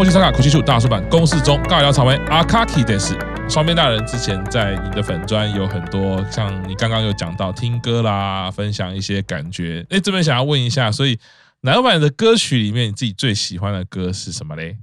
跟我去参考口气数大叔版公式中尬聊草莓阿卡奇的是双边大人之前在你的粉专有很多像你刚刚有讲到听歌啦，分享一些感觉。哎，这边想要问一下，所以男版的歌曲里面，你自己最喜欢的歌是什么嘞？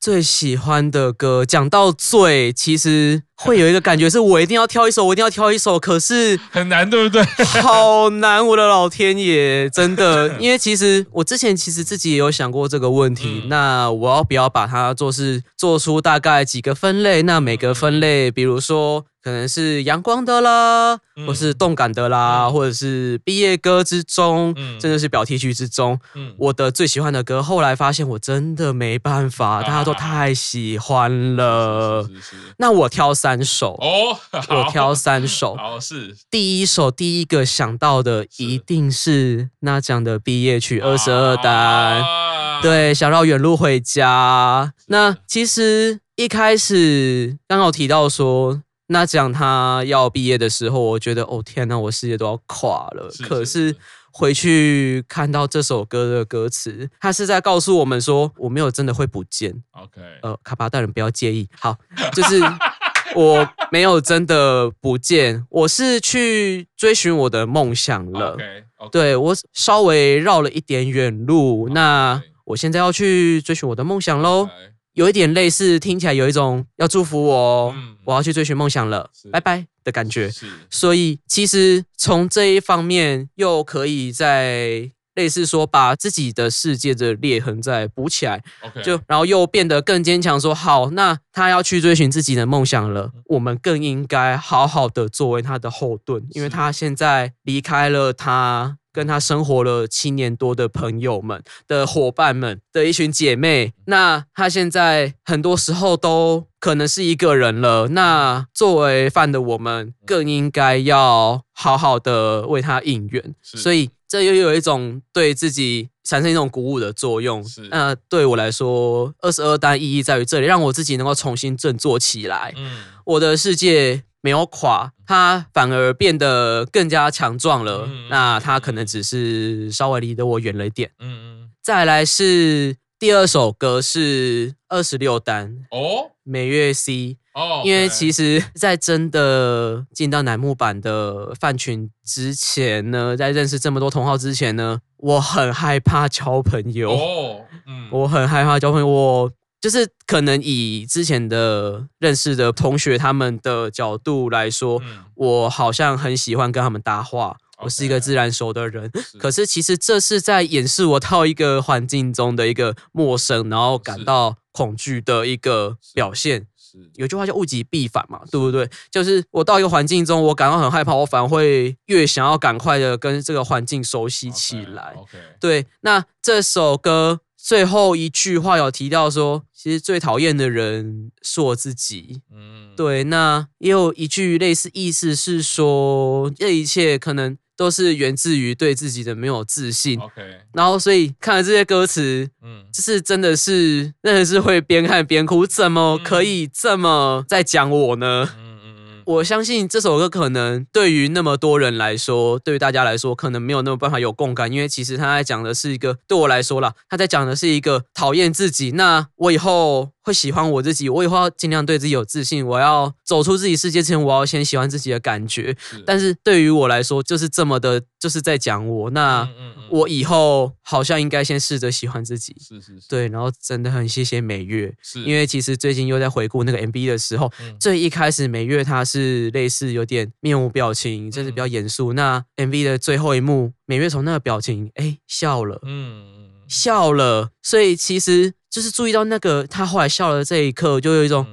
最喜欢的歌，讲到最，其实会有一个感觉，是我一定要挑一首，我一定要挑一首，可是 很难，对不对？好难，我的老天爷，真的，因为其实我之前其实自己也有想过这个问题，嗯、那我要不要把它做是做出大概几个分类？那每个分类，比如说。可能是阳光的啦，或是动感的啦，嗯、或者是毕业歌之中，嗯、甚至是表题曲之中，嗯、我的最喜欢的歌。后来发现我真的没办法，大家都太喜欢了。是是是是，那我挑三首哦，我挑三首。好，是第一首，第一个想到的一定是那讲的毕业曲二十二单。啊、对，想绕远路回家。那其实一开始刚好提到说。那讲他要毕业的时候，我觉得哦天哪，我世界都要垮了。是是是，可是回去看到这首歌的歌词，他是在告诉我们说，我没有真的会不见。OK，呃，卡巴大人不要介意。好，就是 我没有真的不见，我是去追寻我的梦想了。Okay, okay. 对，我稍微绕了一点远路.那我现在要去追寻我的梦想喽。Okay. 有一点类似，听起来有一种要祝福我，嗯、我要去追寻梦想了，拜拜的感觉。所以其实从这一方面，又可以在类似说，把自己的世界的裂痕再补起来，Okay. 就然后又变得更坚强。说好，那他要去追寻自己的梦想了，嗯、我们更应该好好的作为他的后盾，因为他现在离开了他。跟他生活了七年多的朋友们的伙伴们的一群姐妹，那他现在很多时候都可能是一个人了。那作为饭的我们，更应该要好好的为他应援。所以这又有一种对自己产生一种鼓舞的作用。是那对我来说，二十二单意义在于这里，让我自己能够重新振作起来。嗯，我的世界。没有垮，它反而变得更加强壮了。嗯、那它可能只是稍微离得我远了一点。嗯嗯。再来是第二首歌是二十六单哦，每月 C 哦。因为其实，在真的进到乃木坂的饭群之前呢，在认识这么多同好之前呢，我很害怕交朋友。哦，嗯，我很害怕交朋友。我。就是可能以之前的认识的同学他们的角度来说，嗯、我好像很喜欢跟他们搭话，Okay. 我是一个自然熟的人。是可是其实这是在掩饰我到一个环境中的一个陌生，然后感到恐惧的一个表现。有句话叫物极必反嘛，对不对？就是我到一个环境中，我感到很害怕，我反而会越想要赶快的跟这个环境熟悉起来。Okay. 对，那这首歌。最后一句话有提到说，其实最讨厌的人是我自己。嗯，对。那也有一句类似意思是说，这一切可能都是源自于对自己的没有自信。OK。然后，所以看了这些歌词，嗯，就是真的是，真的是会边看边哭。怎么可以这么在讲我呢？嗯我相信这首歌可能对于那么多人来说，对于大家来说，可能没有那么办法有共感，因为其实他在讲的是一个，对我来说啦，他在讲的是一个讨厌自己。那我以后。会喜欢我自己，我以后要尽量对自己有自信。我要走出自己世界之前，我要先喜欢自己的感觉。是但是对于我来说，就是这么的，就是在讲我。那我以后好像应该先试着喜欢自己。是是是。对，然后真的很谢谢美月，是因为其实最近又在回顾那个 MV 的时候，嗯、最一开始美月她是类似有点面无表情，就是比较严肃。嗯、那 MV 的最后一幕，美月从那个表情，哎，笑了，嗯，笑了。所以其实。就是注意到那个他后来笑了这一刻，就有一种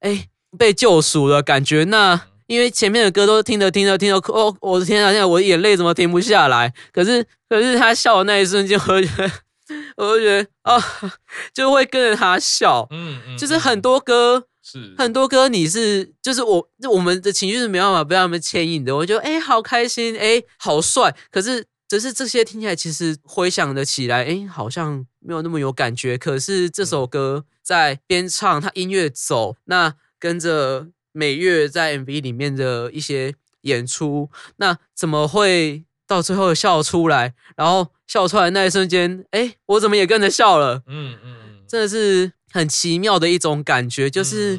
哎、欸、被救赎的感觉。那因为前面的歌都听着听着听着，哦，我的天啊，现在我的眼泪怎么停不下来？可是可是他笑的那一瞬间，我就觉得我就觉得啊，就会跟着他笑。嗯嗯，就是很多歌是很多歌，你是就是我我们的情绪是没办法被他们牵引的。我觉得哎、欸，好开心，哎、欸，好帅。可是。只是这些听起来，其实回想的起来，哎，好像没有那么有感觉。可是这首歌在边唱，它音乐走，那跟着美月在 MV 里面的一些演出，那怎么会到最后笑出来？然后笑出来那一瞬间，哎，我怎么也跟着笑了？嗯嗯，真的是很奇妙的一种感觉，就是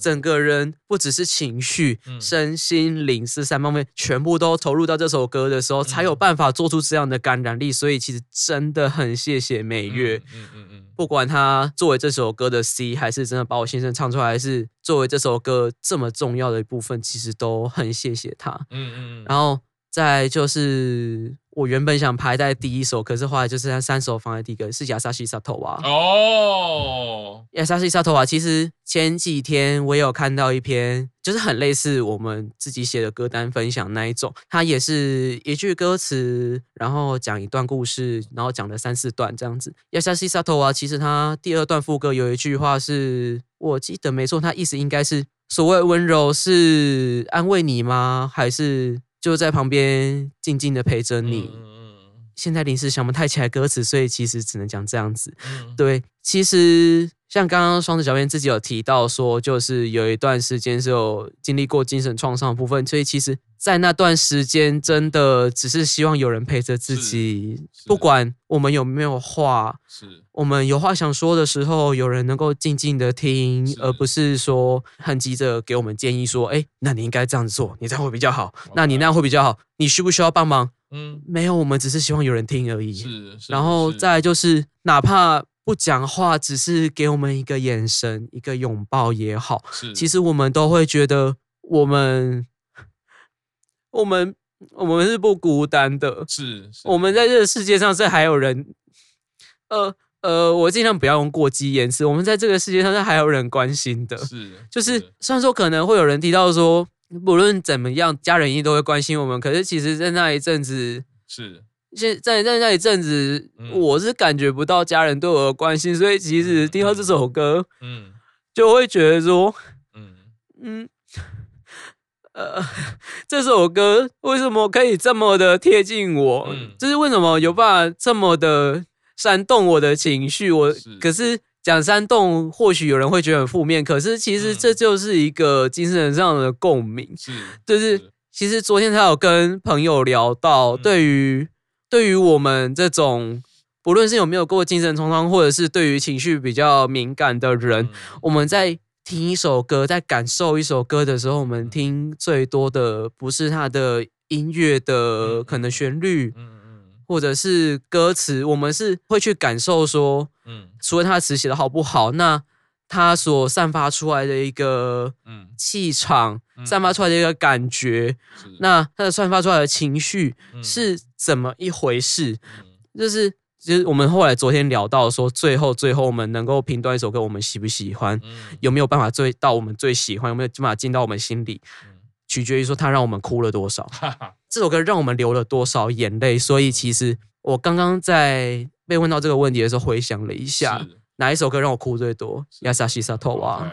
整个人不只是情绪、嗯、身心灵这三方面全部都投入到这首歌的时候，才有办法做出这样的感染力。所以其实真的很谢谢美月，嗯嗯嗯，不管他作为这首歌的 C，还是真的把我先生唱出来，还是作为这首歌这么重要的一部分，其实都很谢谢他。嗯嗯，然后再就是。我原本想排在第一首，可是后来就是他三首放在第一个，是亚萨西萨头啊。哦，亚萨西萨托瓦，其实前几天我有看到一篇，就是很类似我们自己写的歌单分享那一种，它也是一句歌词，然后讲一段故事，然后讲了三四段这样子。亚萨西萨托瓦，其实它第二段副歌有一句话是我记得没错，它意思应该是所谓温柔是安慰你吗？还是？就在旁边静静的陪着你。现在临时想不太起来歌词，所以其实只能讲这样子。对，其实像刚刚双子小编自己有提到说，就是有一段时间是有经历过精神创伤的部分，所以其实，在那段时间真的只是希望有人陪着自己，不管我们有没有话，是我们有话想说的时候，有人能够静静的听，而不是说很急着给我们建议说，哎，那你应该这样子做，你这样会比较好，那你那样会比较好，你需不需要帮忙？嗯，没有，我们只是希望有人听而已。是，然后再来就是，哪怕不讲话，只是给我们一个眼神、一个拥抱也好，是，其实我们都会觉得我们。我们我们是不孤单的，是，是我们在这个世界上是还有人，呃呃，我尽量不要用过激言辞。我们在这个世界上是还有人关心的，是，就是虽然说可能会有人提到说，不论怎么样，家人一定都会关心我们。可是其实，在那一阵子，是现在在那一阵子，我是感觉不到家人对我的关心，所以其实听到这首歌，嗯，就会觉得说，嗯嗯。呃，这首歌为什么可以这么的贴近我？嗯，就是为什么有办法这么的煽动我的情绪？我是可是讲煽动，或许有人会觉得很负面，可是其实这就是一个精神上的共鸣。是，就是其实昨天才有跟朋友聊到，对于对于我们这种不论是有没有过精神创伤，或者是对于情绪比较敏感的人，我们在。听一首歌，在感受一首歌的时候，我们听最多的不是它的音乐的可能旋律，嗯嗯，或者是歌词，我们是会去感受说，嗯，除了他的词写的好不好，那他所散发出来的一个嗯。气场，散发出来的一个感觉，那他的散发出来的情绪是怎么一回事？就是。就是我们后来昨天聊到说，最后最后我们能够评断一首歌，我们喜不喜欢，有没有办法最到我们最喜欢，有没有办法进到我们心里，取决于说他让我们哭了多少，这首歌让我们流了多少眼泪。所以其实我刚刚在被问到这个问题的时候，回想了一下，哪一首歌让我哭最多？亚萨西萨托瓦。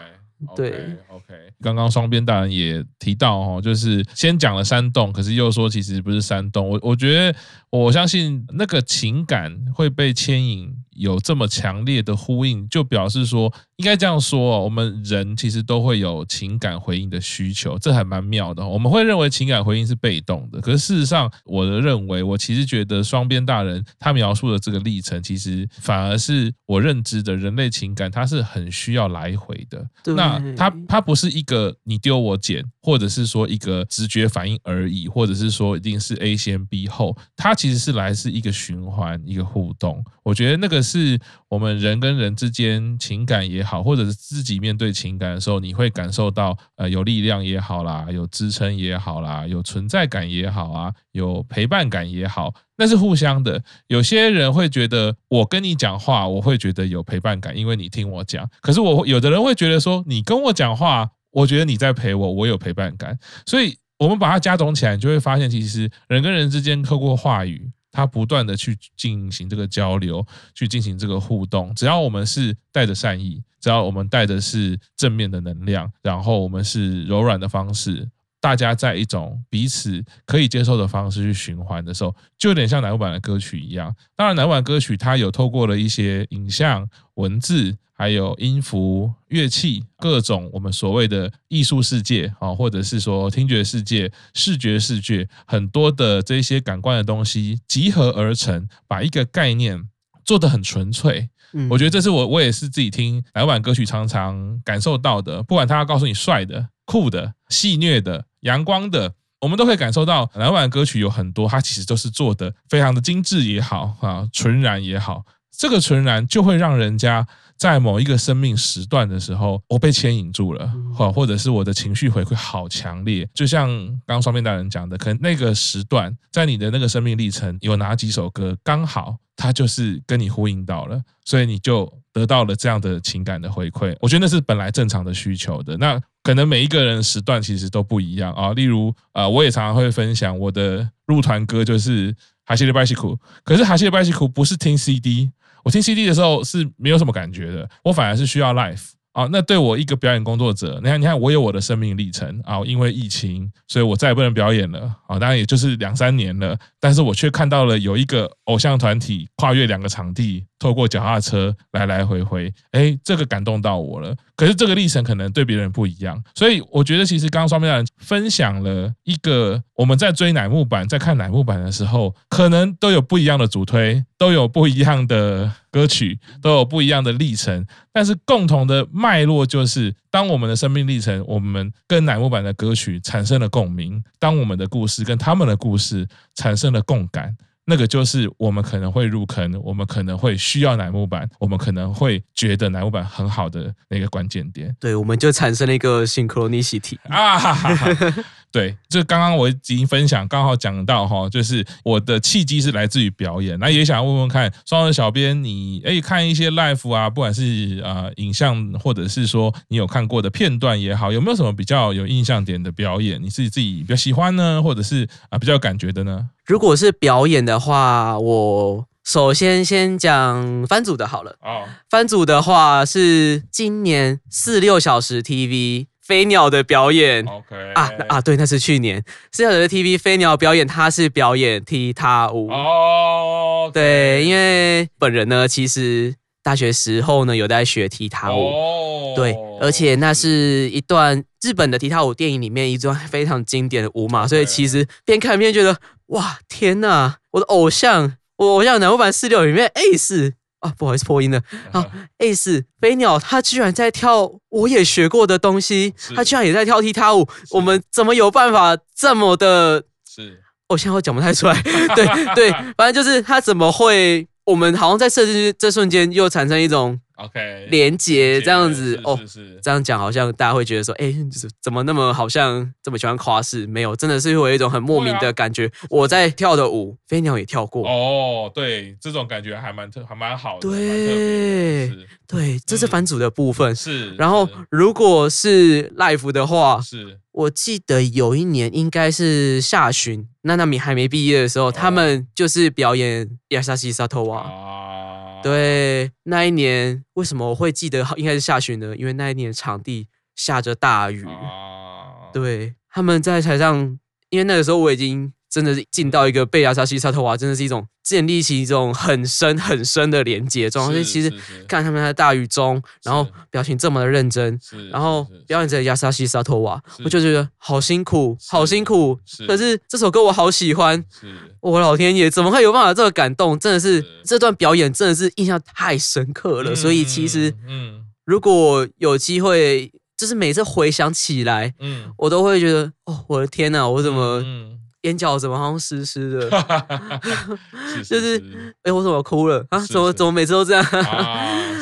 对，OK，刚刚双边大人也提到哦，就是先讲了山洞，可是又说其实不是山洞。我我觉得我相信那个情感会被牵引，有这么强烈的呼应，就表示说，应该这样说哦，我们人其实都会有情感回应的需求，这还蛮妙的。我们会认为情感回应是被动的，可是事实上，我的认为，我其实觉得双边大人他描述的这个历程，其实反而是我认知的人类情感，它是很需要来回的。那它它不是一个你丢我捡，或者是说一个直觉反应而已，或者是说一定是 A 先 B 后，它其实是来自一个循环，一个互动。我觉得那个是我们人跟人之间情感也好，或者是自己面对情感的时候，你会感受到呃有力量也好啦，有支撑也好啦，有存在感也好啊，有陪伴感也好，那是互相的。有些人会觉得我跟你讲话，我会觉得有陪伴感，因为你听我讲。可是我有的人会觉得说，你跟我讲话，我觉得你在陪我，我有陪伴感。所以我们把它加总起来，你就会发现，其实人跟人之间透过话语。他不断的去进行这个交流，去进行这个互动。只要我们是带着善意，只要我们带的是正面的能量，然后我们是柔软的方式，大家在一种彼此可以接受的方式去循环的时候，就有点像乃木坂的歌曲一样。当然，乃木坂歌曲它有透过了一些影像、文字。还有音符、乐器，各种我们所谓的艺术世界啊，或者是说听觉世界、视觉世界，很多的这些感官的东西集合而成，把一个概念做得很纯粹。嗯，我觉得这是我我也是自己听乃木坂歌曲常常感受到的。不管他要告诉你帅的、酷的、戏谑的、阳光的，我们都可以感受到乃木坂歌曲有很多，它其实都是做的非常的精致也好啊，纯然也好。这个纯然就会让人家在某一个生命时段的时候，我被牵引住了，或或者是我的情绪回馈好强烈。就像刚刚双面大人讲的，可能那个时段在你的那个生命历程有哪几首歌，刚好它就是跟你呼应到了，所以你就得到了这样的情感的回馈。我觉得那是本来正常的需求的。那可能每一个人时段其实都不一样啊。例如啊，我也常常会分享我的入团歌就是《哈西的拜西库》，可是《哈西的拜西库》不是听 CD。我听 CD 的时候是没有什么感觉的，我反而是需要 l i f e 啊。那对我一个表演工作者，你看，你看，我有我的生命历程啊，因为疫情，所以我再也不能表演了啊。当然也就是两三年了，但是我却看到了有一个偶像团体跨越两个场地。透过脚踏车来来回回，哎，这个感动到我了。可是这个历程可能对别人不一样，所以我觉得其实刚刚双面人分享了一个我们在追乃木坂，在看乃木坂的时候，可能都有不一样的主推，都有不一样的歌曲，都有不一样的历程。但是共同的脉络就是，当我们的生命历程，我们跟乃木坂的歌曲产生了共鸣，当我们的故事跟他们的故事产生了共感。那个就是我们可能会入坑，我们可能会需要乃木板，我们可能会觉得乃木板很好的那个关键点。对，我们就产生了一个 synchronicity 啊！哈哈哈。对，这刚刚我已经分享，刚好讲到哈，就是我的契机是来自于表演，那也想问问看，双人小编，你哎看一些 live 啊，不管是啊影像，或者是说你有看过的片段也好，有没有什么比较有印象点的表演，你自己自己比较喜欢呢，或者是啊比较有感觉的呢？如果是表演的话，我首先先讲番组的好了。哦，番组的话是今年四六小时 TV 飞鸟的表演。OK 啊啊，对，那是去年四六小时 TV 飞鸟表演，他是表演踢踏舞。哦，对，因为本人呢，其实大学时候呢有在学踢踏舞。哦，对，而且那是一段日本的踢踏舞电影里面一段非常经典的舞嘛，所以其实边看边觉得。哇天呐！我的偶像，我偶像乃木坂46里面 Ace 啊，不好意思破音了。好，Ace 飞鸟，他居然在跳我也学过的东西，他居然也在跳踢踏舞。我们怎么有办法这么的？是偶像，我讲不太出来。对对，反正就是他怎么会？我们好像在设计这瞬间又产生一种。OK，连结这样子哦，这样讲好像大家会觉得说，哎，就是怎么那么好像这么喜欢夸饰？没有，真的是会有一种很莫名的感觉。我在跳的舞，飞鸟也跳过。哦，对，这种感觉还蛮特，还蛮好的。对，对，这是番组的部分。是，然后如果是 live 的话，是我记得有一年应该是下旬，娜娜米还没毕业的时候，他们就是表演亚沙西沙托瓦。对，那一年为什么我会记得应该是下旬呢？因为那一年场地下着大雨。啊、对，他们在台上，因为那个时候我已经真的是进到一个被亚沙西沙托瓦，真的是一种建立起一种很深很深的连接状态。所以其实看他们在大雨中，然后表情这么的认真，然后表演着亚沙西沙托瓦，我就觉得好辛苦，好辛苦。可是这首歌我好喜欢。我老天爷，怎么会有办法这么感动？真的是这段表演真的是印象太深刻了。所以其实，嗯，如果有机会，就是每次回想起来，嗯，我都会觉得，哦，我的天呐，我怎么眼角怎么好像湿湿的？就是，哎，我怎么哭了啊？怎么怎么每次都这样？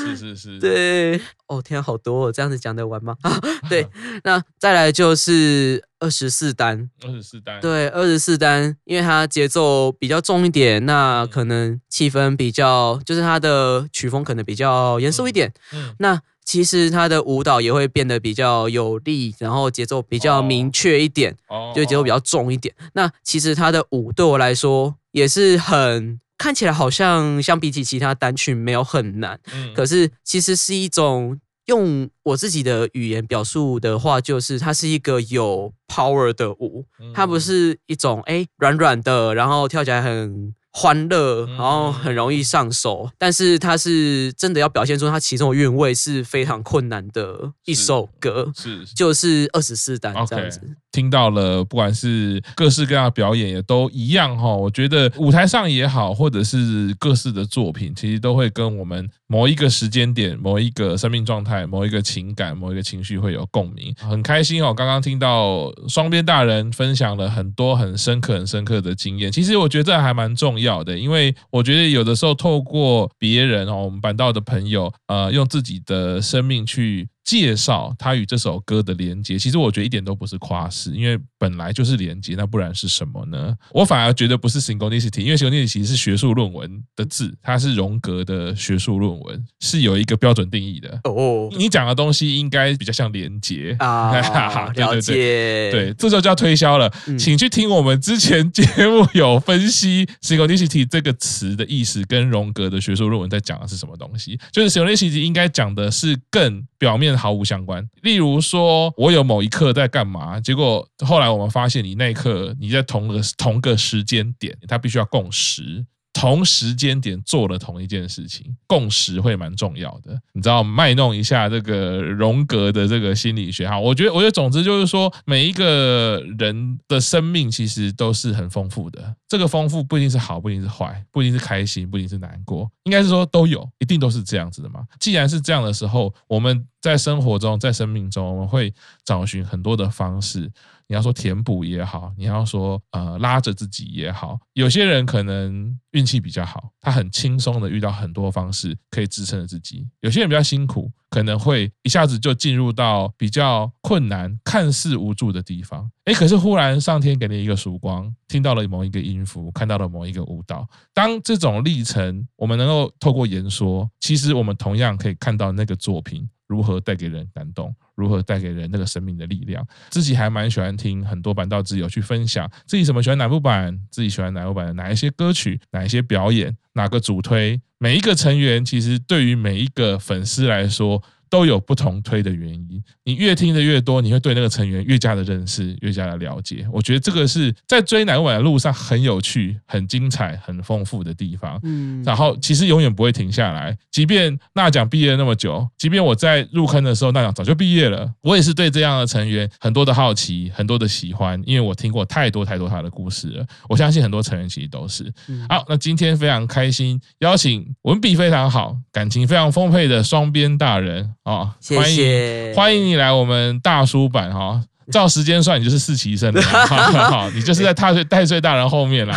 是 是是，对。哦天啊，好多哦，这样子讲得完吗？啊，对，那再来就是二十四单，二十四单，对，二十四单，因为它节奏比较重一点，那可能气氛比较，就是它的曲风可能比较严肃一点。嗯，那其实它的舞蹈也会变得比较有力，然后节奏比较明确一点，哦，就节奏比较重一点。那其实它的舞对我来说也是很。看起来好像相比起其他单曲没有很难，嗯，可是其实是一种用我自己的语言表述的话，就是它是一个有 power 的舞，它不是一种哎软软的，然后跳起来很欢乐，然后很容易上手，但是它是真的要表现出它其中的韵味是非常困难的一首歌，是，是就是二十四单这样子。Okay. 听到了，不管是各式各样的表演也都一样哈。我觉得舞台上也好，或者是各式的作品，其实都会跟我们某一个时间点、某一个生命状态、某一个情感、某一个情绪会有共鸣。很开心哦，刚刚听到双边大人分享了很多很深刻、很深刻的经验。其实我觉得这还蛮重要要的，因为我觉得有的时候透过别人哦，我们板道的朋友，呃，用自己的生命去。介绍他与这首歌的连接，其实我觉得一点都不是夸饰，因为本来就是连接，那不然是什么呢？我反而觉得不是 synchronicity，因为 synchronicity 是学术论文的字，它是荣格的学术论文，是有一个标准定义的。哦，你讲的东西应该比较像连接啊，了解，对，这就叫推销了。请去听我们之前节目有分析 synchronicity 这个词的意思，跟荣格的学术论文在讲的是什么东西。就是 synchronicity 应该讲的是更表面。毫无相关。例如说，我有某一刻在干嘛，结果后来我们发现，你那一刻你在同个同个时间点，它必须要共识。同时间点做了同一件事情，共识会蛮重要的。你知道卖弄一下这个荣格的这个心理学哈，我觉得，我觉得总之就是说，每一个人的生命其实都是很丰富的。这个丰富不一定是好，不一定是坏，不一定是开心，不一定是难过，应该是说都有，一定都是这样子的嘛。既然是这样的时候，我们在生活中，在生命中，我们会找寻很多的方式。你要说填补也好，你要说呃拉着自己也好，有些人可能运气比较好，他很轻松的遇到很多方式可以支撑着自己；有些人比较辛苦，可能会一下子就进入到比较困难、看似无助的地方。诶，可是忽然上天给你一个曙光，听到了某一个音符，看到了某一个舞蹈。当这种历程我们能够透过言说，其实我们同样可以看到那个作品。如何带给人感动？如何带给人那个生命的力量？自己还蛮喜欢听很多版道之友去分享自己什么喜欢哪部版，自己喜欢哪部版的哪一些歌曲，哪一些表演，哪个主推。每一个成员其实对于每一个粉丝来说。都有不同推的原因，你越听的越多，你会对那个成员越加的认识，越加的了解。我觉得这个是在追男晚的路上很有趣、很精彩、很丰富的地方。嗯，然后其实永远不会停下来，即便那奖毕业那么久，即便我在入坑的时候那奖早就毕业了，我也是对这样的成员很多的好奇，很多的喜欢，因为我听过太多太多他的故事了。我相信很多成员其实都是。好，那今天非常开心，邀请文笔非常好、感情非常丰沛的双边大人。哦，欢迎谢。谢欢迎你来我们大叔版哈、哦，照时间算你就是四期生了，好，你就是在太岁太岁大人后面了，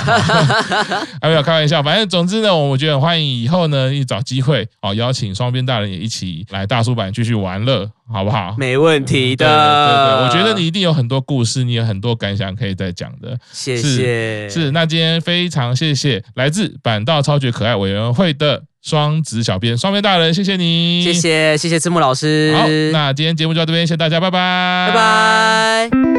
还 没有开玩笑，反正总之呢，我觉得欢迎以后呢，一找机会哦，邀请双边大人也一起来大叔版继续玩乐，好不好？没问题的，对对对，我觉得你一定有很多故事，你有很多感想可以再讲的，谢谢。是，是，那今天非常谢谢来自板道超绝可爱委员会的。双子小编，双面大人，谢谢你，谢谢谢谢字幕老师。好，那今天节目就到这边，谢谢大家，拜拜，拜拜。